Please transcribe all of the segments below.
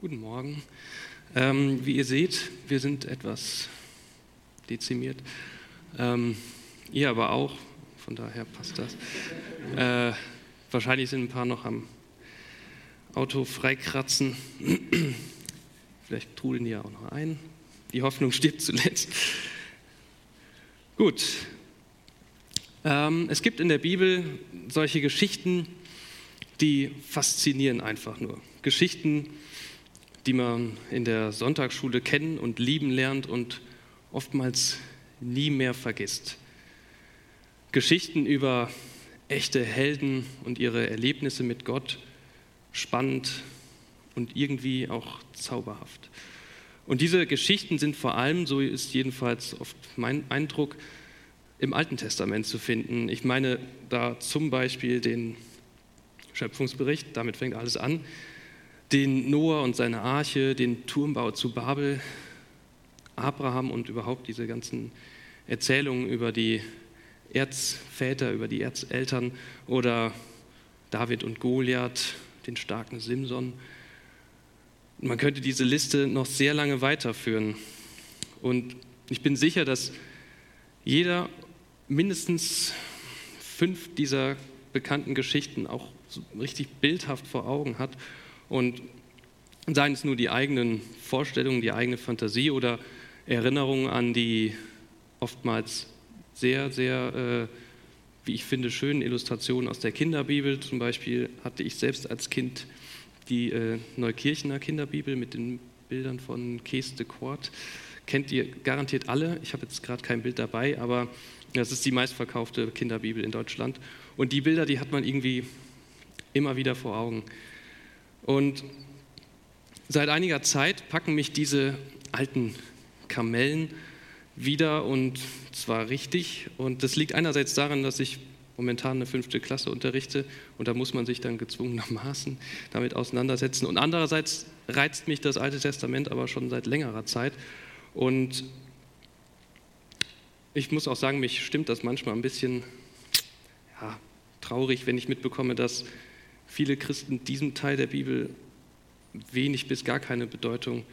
Guten Morgen. Ähm, wie ihr seht, wir sind etwas dezimiert. Ähm, ihr aber auch, von daher passt das. Äh, wahrscheinlich sind ein paar noch am Auto freikratzen. Vielleicht trudeln die ja auch noch ein. Die Hoffnung stirbt zuletzt. Gut. Ähm, es gibt in der Bibel solche Geschichten, die faszinieren einfach nur. Geschichten, die man in der Sonntagsschule kennen und lieben lernt und oftmals nie mehr vergisst. Geschichten über echte Helden und ihre Erlebnisse mit Gott, spannend und irgendwie auch zauberhaft. Und diese Geschichten sind vor allem, so ist jedenfalls oft mein Eindruck, im Alten Testament zu finden. Ich meine da zum Beispiel den Schöpfungsbericht, damit fängt alles an, den Noah und seine Arche, den Turmbau zu Babel, Abraham und überhaupt diese ganzen Erzählungen über die Erzväter, über die Erzeltern oder David und Goliath, den starken Simson. Man könnte diese Liste noch sehr lange weiterführen. Und ich bin sicher, dass jeder mindestens fünf dieser bekannten Geschichten auch so richtig bildhaft vor Augen hat und seien es nur die eigenen Vorstellungen, die eigene Fantasie oder Erinnerungen an die oftmals sehr, sehr, äh, wie ich finde, schönen Illustrationen aus der Kinderbibel. Zum Beispiel hatte ich selbst als Kind die äh, Neukirchener Kinderbibel mit den Bildern von Kees de Quart. Kennt ihr garantiert alle. Ich habe jetzt gerade kein Bild dabei, aber das ist die meistverkaufte Kinderbibel in Deutschland. Und die Bilder, die hat man irgendwie immer wieder vor Augen. Und seit einiger Zeit packen mich diese alten Kamellen wieder und zwar richtig. Und das liegt einerseits daran, dass ich momentan eine fünfte Klasse unterrichte und da muss man sich dann gezwungenermaßen damit auseinandersetzen. Und andererseits reizt mich das Alte Testament aber schon seit längerer Zeit. Und ich muss auch sagen, mich stimmt das manchmal ein bisschen ja, traurig, wenn ich mitbekomme, dass viele Christen diesem Teil der Bibel wenig bis gar keine Bedeutung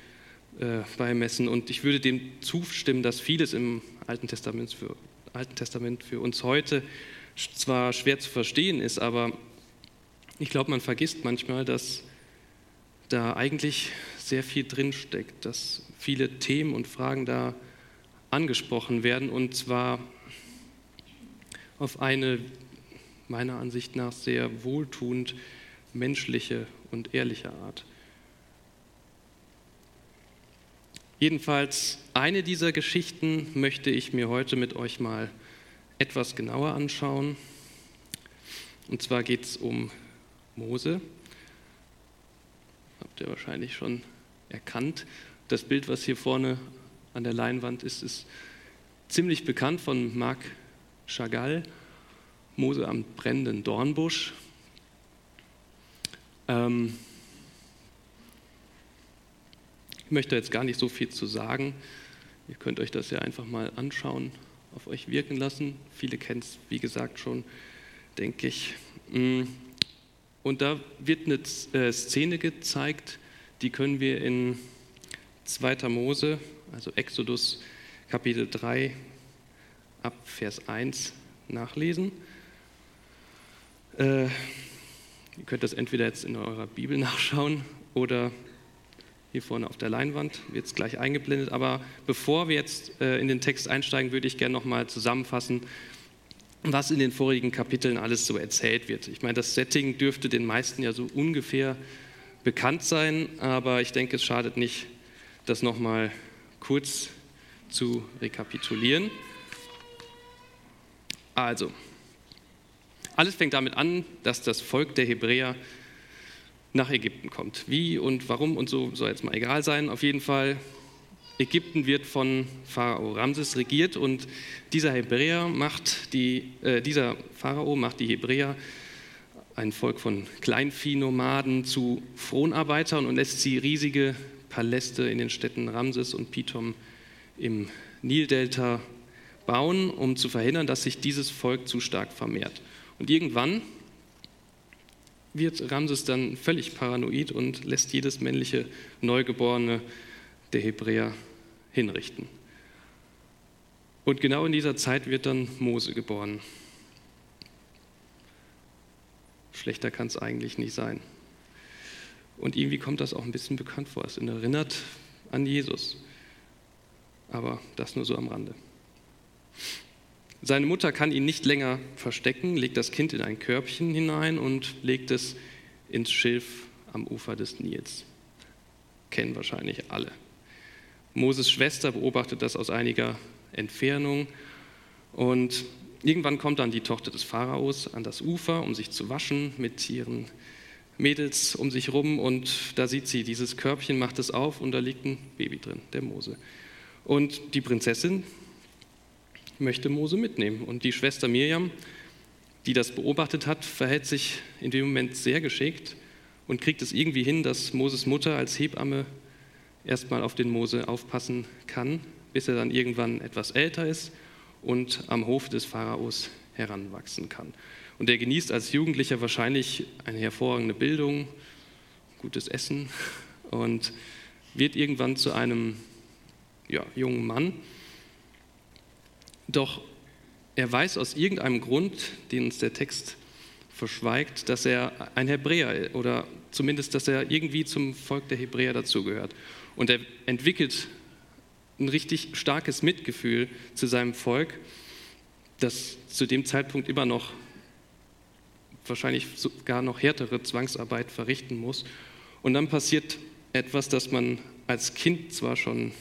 äh, beimessen. Und ich würde dem zustimmen, dass vieles im Alten Testament, für, Alten Testament für uns heute zwar schwer zu verstehen ist, aber ich glaube, man vergisst manchmal, dass da eigentlich sehr viel drinsteckt, dass viele Themen und Fragen da angesprochen werden und zwar auf eine meiner Ansicht nach sehr wohltuend menschliche und ehrliche Art. Jedenfalls eine dieser Geschichten möchte ich mir heute mit euch mal etwas genauer anschauen. Und zwar geht es um Mose. Habt ihr wahrscheinlich schon erkannt. Das Bild, was hier vorne an der Leinwand ist, ist ziemlich bekannt von Marc Chagall. Mose am brennenden Dornbusch. Ähm, ich möchte jetzt gar nicht so viel zu sagen. Ihr könnt euch das ja einfach mal anschauen, auf euch wirken lassen. Viele kennen es, wie gesagt, schon, denke ich. Mm. Und da wird eine äh, Szene gezeigt, die können wir in 2. Mose, also Exodus Kapitel 3 ab Vers 1 nachlesen. Äh, ihr könnt das entweder jetzt in eurer Bibel nachschauen oder hier vorne auf der Leinwand, wird es gleich eingeblendet. Aber bevor wir jetzt äh, in den Text einsteigen, würde ich gerne nochmal zusammenfassen, was in den vorigen Kapiteln alles so erzählt wird. Ich meine, das Setting dürfte den meisten ja so ungefähr bekannt sein, aber ich denke, es schadet nicht, das nochmal kurz zu rekapitulieren. Also, alles fängt damit an, dass das Volk der Hebräer nach Ägypten kommt. Wie und warum und so soll jetzt mal egal sein. Auf jeden Fall, Ägypten wird von Pharao Ramses regiert und dieser Hebräer macht die, äh, dieser Pharao macht die Hebräer, ein Volk von Kleinviehnomaden, zu Fronarbeitern und lässt sie riesige Paläste in den Städten Ramses und Pithom im Nildelta bauen, um zu verhindern, dass sich dieses Volk zu stark vermehrt. Und irgendwann wird Ramses dann völlig paranoid und lässt jedes männliche Neugeborene der Hebräer hinrichten. Und genau in dieser Zeit wird dann Mose geboren. Schlechter kann es eigentlich nicht sein. Und irgendwie kommt das auch ein bisschen bekannt vor. Es erinnert an Jesus. Aber das nur so am Rande. Seine Mutter kann ihn nicht länger verstecken, legt das Kind in ein Körbchen hinein und legt es ins Schilf am Ufer des Nils. Kennen wahrscheinlich alle. Moses Schwester beobachtet das aus einiger Entfernung und irgendwann kommt dann die Tochter des Pharaos an das Ufer, um sich zu waschen mit ihren Mädels um sich rum und da sieht sie dieses Körbchen, macht es auf und da liegt ein Baby drin, der Mose. Und die Prinzessin möchte Mose mitnehmen und die Schwester Mirjam, die das beobachtet hat, verhält sich in dem Moment sehr geschickt und kriegt es irgendwie hin, dass Moses Mutter als Hebamme erstmal auf den Mose aufpassen kann, bis er dann irgendwann etwas älter ist und am Hof des Pharaos heranwachsen kann. Und er genießt als Jugendlicher wahrscheinlich eine hervorragende Bildung, gutes Essen und wird irgendwann zu einem ja, jungen Mann. Doch er weiß aus irgendeinem Grund, den uns der Text verschweigt, dass er ein Hebräer oder zumindest, dass er irgendwie zum Volk der Hebräer dazugehört. Und er entwickelt ein richtig starkes Mitgefühl zu seinem Volk, das zu dem Zeitpunkt immer noch wahrscheinlich sogar noch härtere Zwangsarbeit verrichten muss. Und dann passiert etwas, das man als Kind zwar schon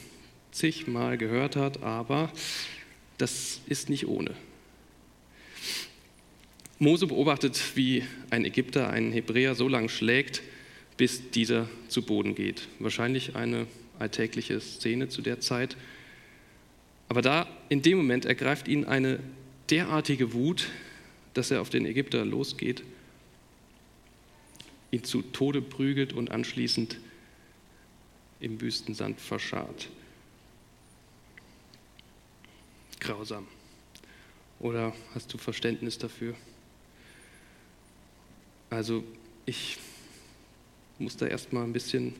zigmal gehört hat, aber das ist nicht ohne. Mose beobachtet, wie ein Ägypter einen Hebräer so lange schlägt, bis dieser zu Boden geht. Wahrscheinlich eine alltägliche Szene zu der Zeit. Aber da, in dem Moment, ergreift ihn eine derartige Wut, dass er auf den Ägypter losgeht, ihn zu Tode prügelt und anschließend im Wüstensand verscharrt. Grausam. Oder hast du Verständnis dafür? Also ich muss da erstmal ein bisschen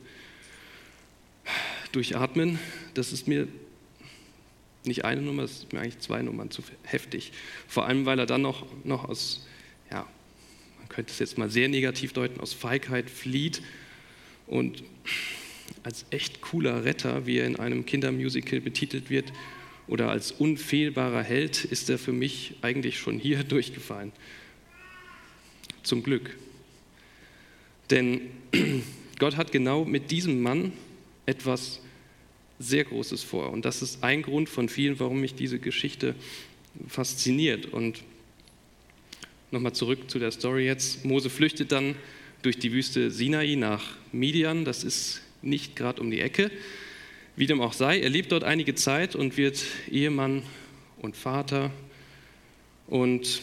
durchatmen. Das ist mir nicht eine Nummer, das ist mir eigentlich zwei Nummern zu heftig. Vor allem, weil er dann noch, noch aus, ja, man könnte es jetzt mal sehr negativ deuten, aus Feigheit flieht und als echt cooler Retter, wie er in einem Kindermusical betitelt wird, oder als unfehlbarer Held, ist er für mich eigentlich schon hier durchgefallen. Zum Glück. Denn Gott hat genau mit diesem Mann etwas sehr Großes vor. Und das ist ein Grund von vielen, warum mich diese Geschichte fasziniert. Und nochmal zurück zu der Story jetzt. Mose flüchtet dann durch die Wüste Sinai nach Midian. Das ist nicht gerade um die Ecke. Wie dem auch sei, er lebt dort einige Zeit und wird Ehemann und Vater. Und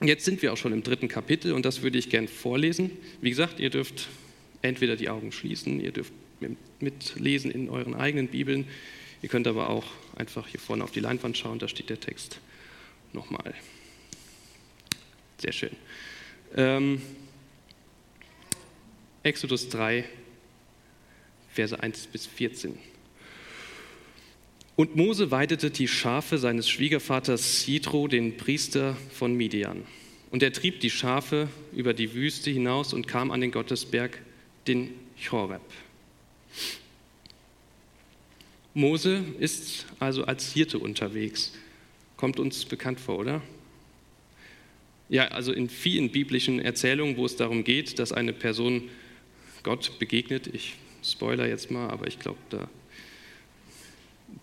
jetzt sind wir auch schon im dritten Kapitel und das würde ich gern vorlesen. Wie gesagt, ihr dürft entweder die Augen schließen, ihr dürft mitlesen in euren eigenen Bibeln. Ihr könnt aber auch einfach hier vorne auf die Leinwand schauen, da steht der Text nochmal. Sehr schön. Ähm, Exodus 3, Verse 1 bis 14. Und Mose weidete die Schafe seines Schwiegervaters Jitro, den Priester von Midian. Und er trieb die Schafe über die Wüste hinaus und kam an den Gottesberg, den Choreb. Mose ist also als Hirte unterwegs. Kommt uns bekannt vor, oder? Ja, also in vielen biblischen Erzählungen, wo es darum geht, dass eine Person Gott begegnet, ich spoiler jetzt mal, aber ich glaube, da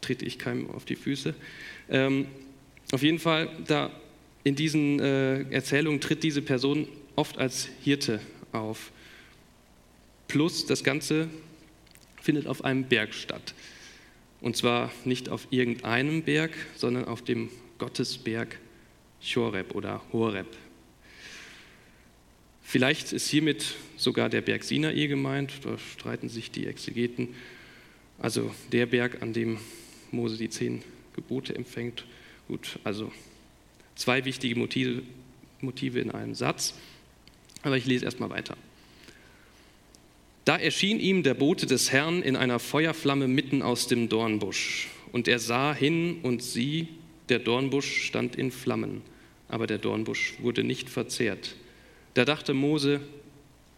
trete ich keinem auf die Füße. Ähm, auf jeden Fall, da in diesen äh, Erzählungen tritt diese Person oft als Hirte auf. Plus das Ganze findet auf einem Berg statt. Und zwar nicht auf irgendeinem Berg, sondern auf dem Gottesberg Choreb oder Horeb. Vielleicht ist hiermit sogar der Berg Sinai gemeint, da streiten sich die Exegeten. Also der Berg, an dem Mose die zehn Gebote empfängt. Gut, also zwei wichtige Motive, Motive in einem Satz. Aber ich lese erstmal weiter. Da erschien ihm der Bote des Herrn in einer Feuerflamme mitten aus dem Dornbusch. Und er sah hin und sieh, der Dornbusch stand in Flammen, aber der Dornbusch wurde nicht verzehrt. Da dachte Mose,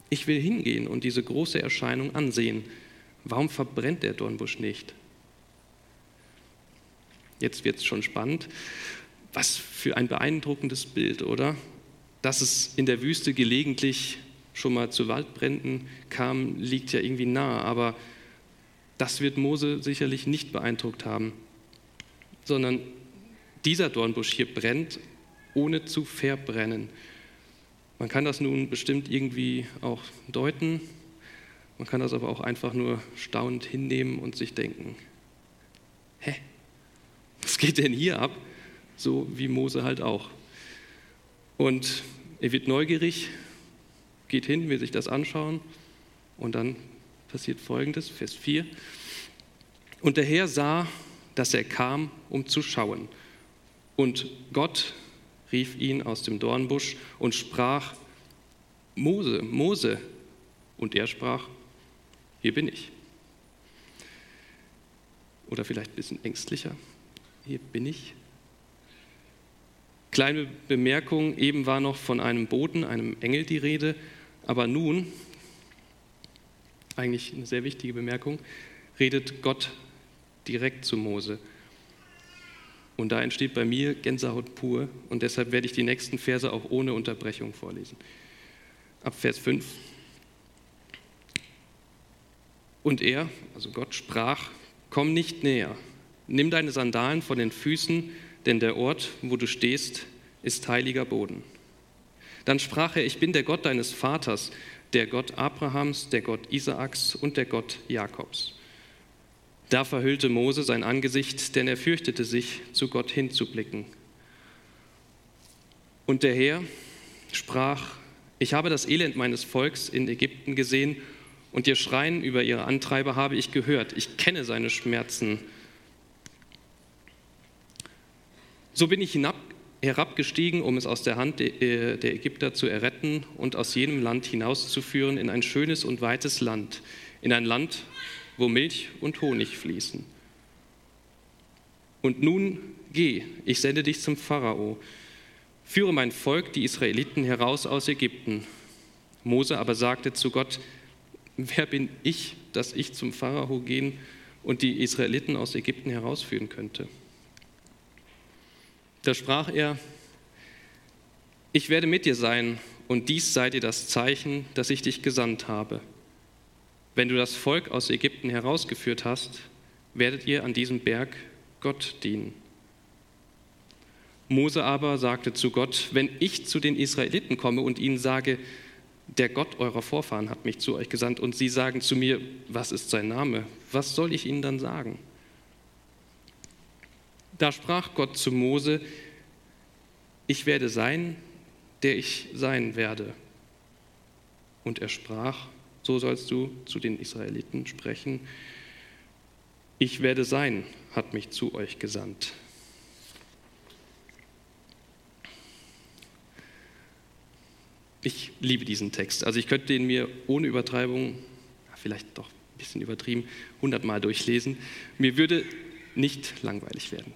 ich will hingehen und diese große Erscheinung ansehen. Warum verbrennt der Dornbusch nicht? Jetzt wird es schon spannend. Was für ein beeindruckendes Bild, oder? Dass es in der Wüste gelegentlich schon mal zu Waldbränden kam, liegt ja irgendwie nahe, aber das wird Mose sicherlich nicht beeindruckt haben, sondern dieser Dornbusch hier brennt, ohne zu verbrennen. Man kann das nun bestimmt irgendwie auch deuten, man kann das aber auch einfach nur staunend hinnehmen und sich denken, hä, geht denn hier ab? So wie Mose halt auch. Und er wird neugierig, geht hin, will sich das anschauen und dann passiert Folgendes, Vers 4. Und der Herr sah, dass er kam, um zu schauen. Und Gott rief ihn aus dem Dornbusch und sprach, Mose, Mose. Und er sprach, hier bin ich. Oder vielleicht ein bisschen ängstlicher, hier bin ich. Kleine Bemerkung, eben war noch von einem Boten, einem Engel die Rede, aber nun, eigentlich eine sehr wichtige Bemerkung, redet Gott direkt zu Mose. Und da entsteht bei mir Gänsehaut pur und deshalb werde ich die nächsten Verse auch ohne Unterbrechung vorlesen. Ab Vers 5. Und er, also Gott, sprach, komm nicht näher, nimm deine Sandalen von den Füßen, denn der Ort, wo du stehst, ist heiliger Boden. Dann sprach er, ich bin der Gott deines Vaters, der Gott Abrahams, der Gott Isaaks und der Gott Jakobs. Da verhüllte Mose sein Angesicht, denn er fürchtete sich, zu Gott hinzublicken. Und der Herr sprach, ich habe das Elend meines Volks in Ägypten gesehen und ihr Schreien über ihre Antreiber habe ich gehört. Ich kenne seine Schmerzen. So bin ich hinab herabgestiegen, um es aus der Hand äh, der Ägypter zu erretten und aus jenem Land hinauszuführen in ein schönes und weites Land, in ein Land, wo Milch und Honig fließen. Und nun geh, ich sende dich zum Pharao, führe mein Volk, die Israeliten, heraus aus Ägypten. Mose aber sagte zu Gott, wer bin ich, dass ich zum Pharao gehen und die Israeliten aus Ägypten herausführen könnte? Da sprach er, ich werde mit dir sein und dies sei dir das Zeichen, dass ich dich gesandt habe. Wenn du das Volk aus Ägypten herausgeführt hast, werdet ihr an diesem Berg Gott dienen. Mose aber sagte zu Gott, wenn ich zu den Israeliten komme und ihnen sage, der Gott eurer Vorfahren hat mich zu euch gesandt und sie sagen zu mir, was ist sein Name? Was soll ich ihnen dann sagen? Da sprach Gott zu Mose, ich werde sein, der ich sein werde. Und er sprach, so sollst du zu den Israeliten sprechen, ich werde sein, hat mich zu euch gesandt. Ich liebe diesen Text. Also ich könnte den mir ohne Übertreibung, vielleicht doch ein bisschen übertrieben, hundertmal durchlesen. Mir würde nicht langweilig werden.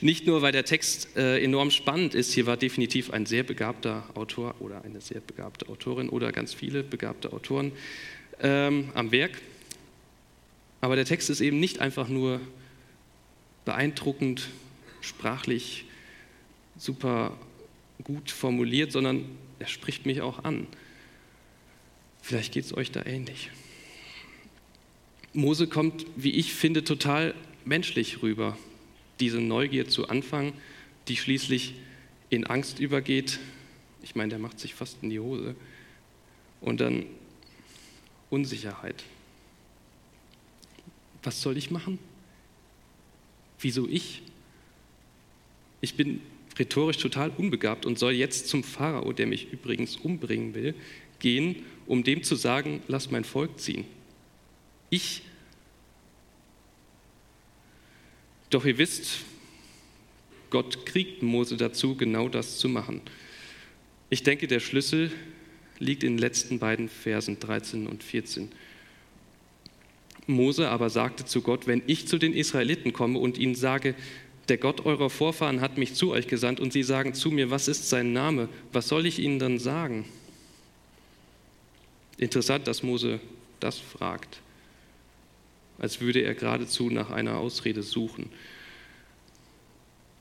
Nicht nur, weil der Text äh, enorm spannend ist, hier war definitiv ein sehr begabter Autor oder eine sehr begabte Autorin oder ganz viele begabte Autoren ähm, am Werk, aber der Text ist eben nicht einfach nur beeindruckend, sprachlich super gut formuliert, sondern er spricht mich auch an. Vielleicht geht es euch da ähnlich. Mose kommt, wie ich finde, total menschlich rüber diese Neugier zu Anfang, die schließlich in Angst übergeht. Ich meine, der macht sich fast in die Hose. Und dann Unsicherheit. Was soll ich machen? Wieso ich? Ich bin rhetorisch total unbegabt und soll jetzt zum Pharao, der mich übrigens umbringen will, gehen, um dem zu sagen, lass mein Volk ziehen. Ich Doch ihr wisst, Gott kriegt Mose dazu, genau das zu machen. Ich denke, der Schlüssel liegt in den letzten beiden Versen 13 und 14. Mose aber sagte zu Gott, wenn ich zu den Israeliten komme und ihnen sage, der Gott eurer Vorfahren hat mich zu euch gesandt und sie sagen zu mir, was ist sein Name? Was soll ich ihnen dann sagen? Interessant, dass Mose das fragt, als würde er geradezu nach einer Ausrede suchen.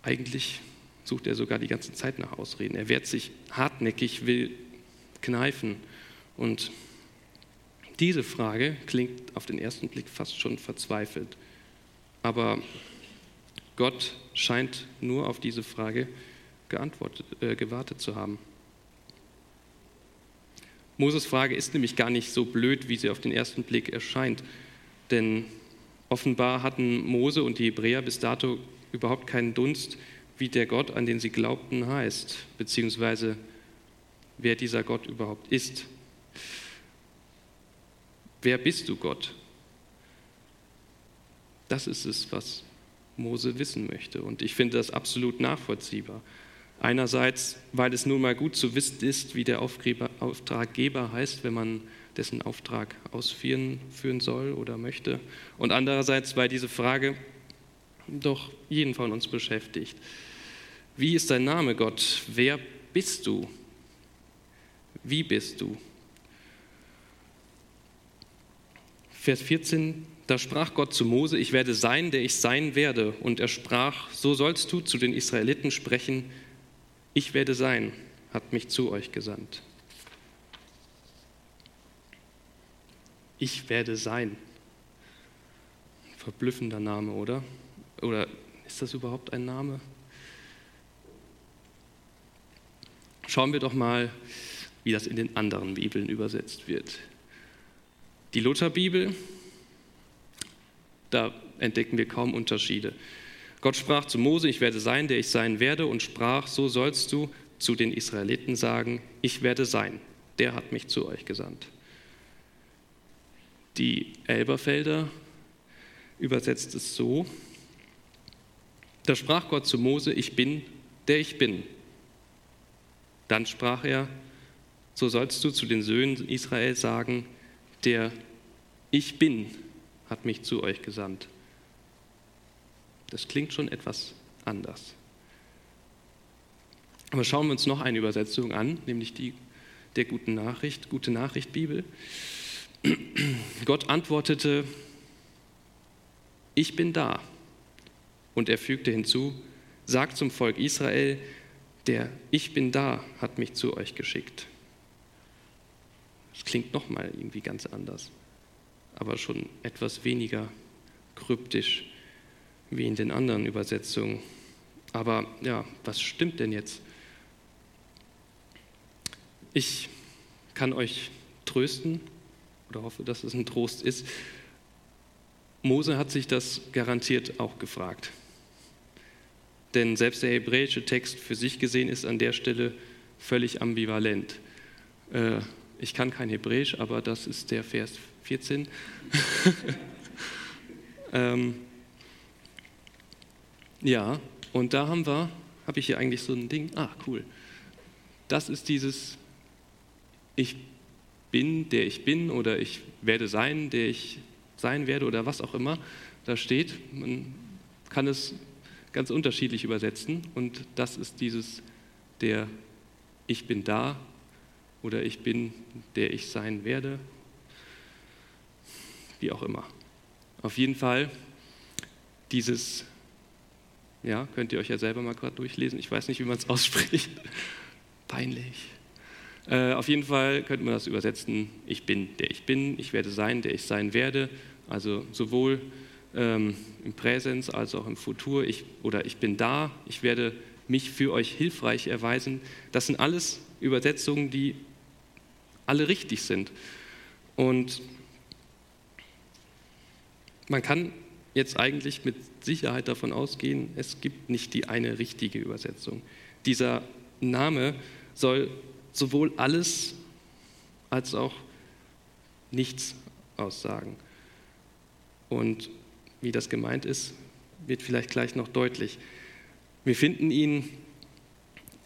Eigentlich sucht er sogar die ganze Zeit nach Ausreden. Er wehrt sich hartnäckig, will kneifen. Und diese Frage klingt auf den ersten Blick fast schon verzweifelt. Aber Gott scheint nur auf diese Frage geantwortet, äh, gewartet zu haben. Moses Frage ist nämlich gar nicht so blöd, wie sie auf den ersten Blick erscheint. Denn offenbar hatten Mose und die Hebräer bis dato überhaupt keinen Dunst, wie der Gott, an den sie glaubten, heißt, beziehungsweise wer dieser Gott überhaupt ist. Wer bist du, Gott? Das ist es, was Mose wissen möchte. Und ich finde das absolut nachvollziehbar. Einerseits, weil es nun mal gut zu wissen ist, wie der Auftraggeber heißt, wenn man dessen Auftrag ausführen soll oder möchte. Und andererseits, weil diese Frage doch jeden von uns beschäftigt. Wie ist dein Name, Gott? Wer bist du? Wie bist du? Vers 14, da sprach Gott zu Mose, ich werde sein, der ich sein werde. Und er sprach, so sollst du zu den Israeliten sprechen, ich werde sein, hat mich zu euch gesandt. Ich werde sein. Verblüffender Name, oder? Oder ist das überhaupt ein Name? Schauen wir doch mal, wie das in den anderen Bibeln übersetzt wird. Die Lutherbibel, da entdecken wir kaum Unterschiede. Gott sprach zu Mose, ich werde sein, der ich sein werde, und sprach, so sollst du zu den Israeliten sagen, ich werde sein, der hat mich zu euch gesandt. Die Elberfelder übersetzt es so, da sprach Gott zu Mose, ich bin, der ich bin. Dann sprach er, so sollst du zu den Söhnen Israel sagen, der Ich bin hat mich zu euch gesandt. Das klingt schon etwas anders. Aber schauen wir uns noch eine Übersetzung an, nämlich die der guten Nachricht, gute Nachricht Bibel. Gott antwortete, ich bin da. Und er fügte hinzu, sagt zum Volk Israel, der Ich bin da hat mich zu euch geschickt. Das klingt nochmal irgendwie ganz anders, aber schon etwas weniger kryptisch wie in den anderen Übersetzungen. Aber ja, was stimmt denn jetzt? Ich kann euch trösten oder hoffe, dass es ein Trost ist. Mose hat sich das garantiert auch gefragt. Denn selbst der hebräische Text für sich gesehen ist an der Stelle völlig ambivalent. Äh, ich kann kein Hebräisch, aber das ist der Vers 14. ähm, ja, und da haben wir, habe ich hier eigentlich so ein Ding, ah, cool. Das ist dieses Ich bin, der ich bin, oder ich werde sein, der ich sein werde, oder was auch immer da steht. Man kann es ganz unterschiedlich übersetzen. Und das ist dieses der Ich bin da oder ich bin der ich sein werde. Wie auch immer. Auf jeden Fall dieses, ja, könnt ihr euch ja selber mal gerade durchlesen. Ich weiß nicht, wie man es ausspricht. Peinlich. Äh, auf jeden Fall könnte man das übersetzen, ich bin der ich bin, ich werde sein, der ich sein werde. Also sowohl ähm, im Präsens als auch im Futur. Ich, oder ich bin da, ich werde mich für euch hilfreich erweisen. Das sind alles Übersetzungen, die alle richtig sind. Und man kann jetzt eigentlich mit Sicherheit davon ausgehen, es gibt nicht die eine richtige Übersetzung. Dieser Name soll sowohl alles als auch nichts aussagen. Und wie das gemeint ist, wird vielleicht gleich noch deutlich. Wir finden ihn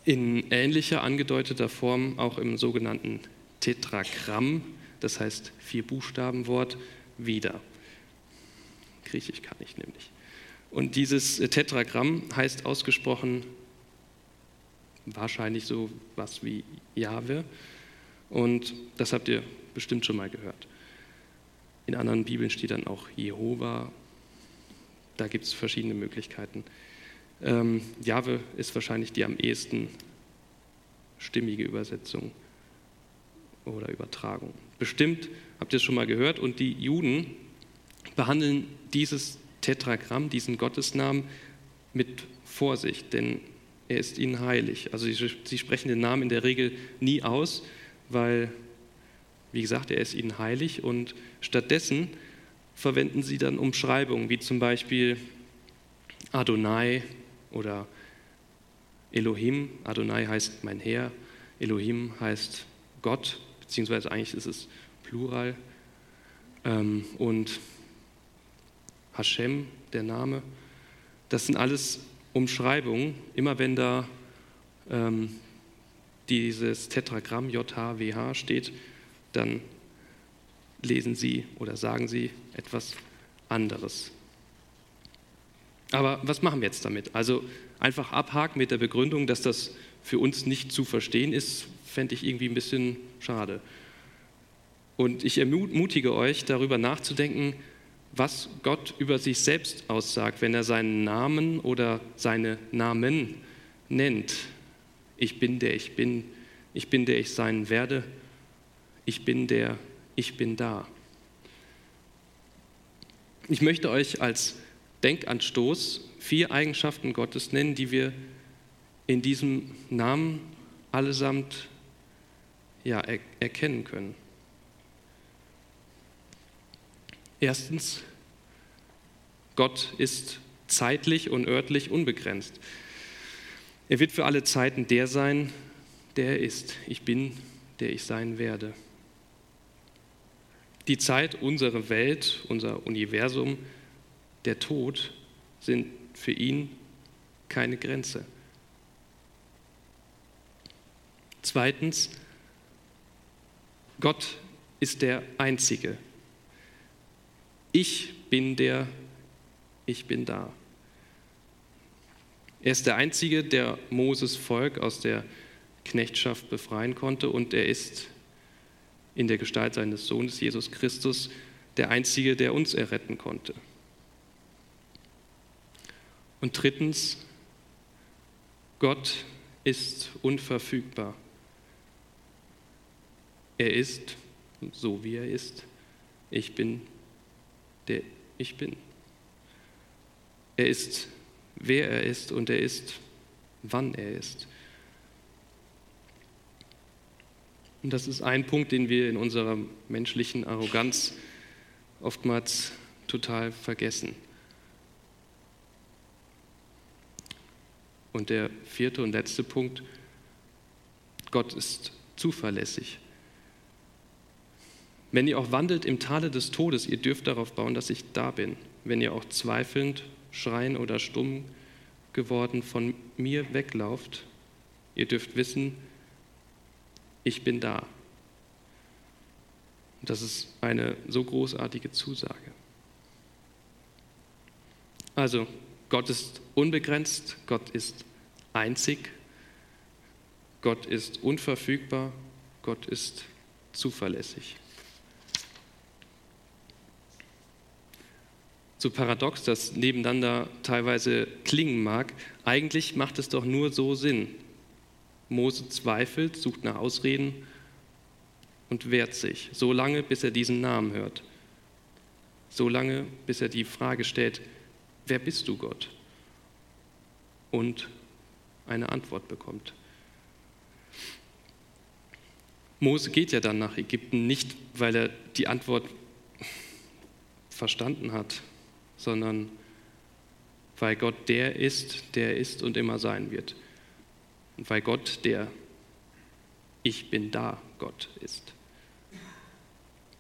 in ähnlicher angedeuteter Form auch im sogenannten Tetragramm, das heißt vier Buchstabenwort, wieder. Griechisch kann ich nämlich. Und dieses Tetragramm heißt ausgesprochen wahrscheinlich so was wie Jahwe. Und das habt ihr bestimmt schon mal gehört. In anderen Bibeln steht dann auch Jehova. Da gibt es verschiedene Möglichkeiten. Ähm, Jahwe ist wahrscheinlich die am ehesten stimmige Übersetzung oder Übertragung. Bestimmt habt ihr es schon mal gehört und die Juden behandeln dieses Tetragramm, diesen Gottesnamen mit Vorsicht, denn er ist ihnen heilig. Also sie, sie sprechen den Namen in der Regel nie aus, weil, wie gesagt, er ist ihnen heilig und stattdessen verwenden sie dann Umschreibungen, wie zum Beispiel Adonai oder Elohim. Adonai heißt mein Herr, Elohim heißt Gott, beziehungsweise eigentlich ist es Plural. Ähm, und Hashem, der Name, das sind alles Umschreibungen. Immer wenn da ähm, dieses Tetragramm JHWH steht, dann lesen Sie oder sagen Sie etwas anderes. Aber was machen wir jetzt damit? Also einfach abhaken mit der Begründung, dass das für uns nicht zu verstehen ist, fände ich irgendwie ein bisschen schade. Und ich ermutige euch, darüber nachzudenken, was Gott über sich selbst aussagt, wenn er seinen Namen oder seine Namen nennt. Ich bin der ich bin, ich bin der ich sein werde, ich bin der ich bin da. Ich möchte euch als Denkanstoß vier Eigenschaften Gottes nennen, die wir in diesem Namen allesamt ja, er erkennen können. Erstens, Gott ist zeitlich und örtlich unbegrenzt. Er wird für alle Zeiten der sein, der er ist. Ich bin, der ich sein werde. Die Zeit, unsere Welt, unser Universum, der Tod sind für ihn keine Grenze. Zweitens, Gott ist der Einzige. Ich bin der, ich bin da. Er ist der Einzige, der Moses Volk aus der Knechtschaft befreien konnte und er ist in der Gestalt seines Sohnes Jesus Christus der Einzige, der uns erretten konnte. Und drittens, Gott ist unverfügbar. Er ist so, wie er ist. Ich bin der ich bin. Er ist, wer er ist und er ist, wann er ist. Und das ist ein Punkt, den wir in unserer menschlichen Arroganz oftmals total vergessen. Und der vierte und letzte Punkt, Gott ist zuverlässig. Wenn ihr auch wandelt im Tale des Todes, ihr dürft darauf bauen, dass ich da bin. Wenn ihr auch zweifelnd, schreien oder stumm geworden von mir weglauft, ihr dürft wissen, ich bin da. das ist eine so großartige Zusage. Also, Gott ist unbegrenzt, Gott ist einzig, Gott ist unverfügbar, Gott ist zuverlässig. So paradox das nebeneinander teilweise klingen mag, eigentlich macht es doch nur so Sinn. Mose zweifelt, sucht nach Ausreden und wehrt sich, so lange, bis er diesen Namen hört. So lange, bis er die Frage stellt, wer bist du Gott? Und eine Antwort bekommt. Mose geht ja dann nach Ägypten nicht, weil er die Antwort verstanden hat, sondern weil Gott der ist, der ist und immer sein wird. Und weil Gott der Ich bin da Gott ist.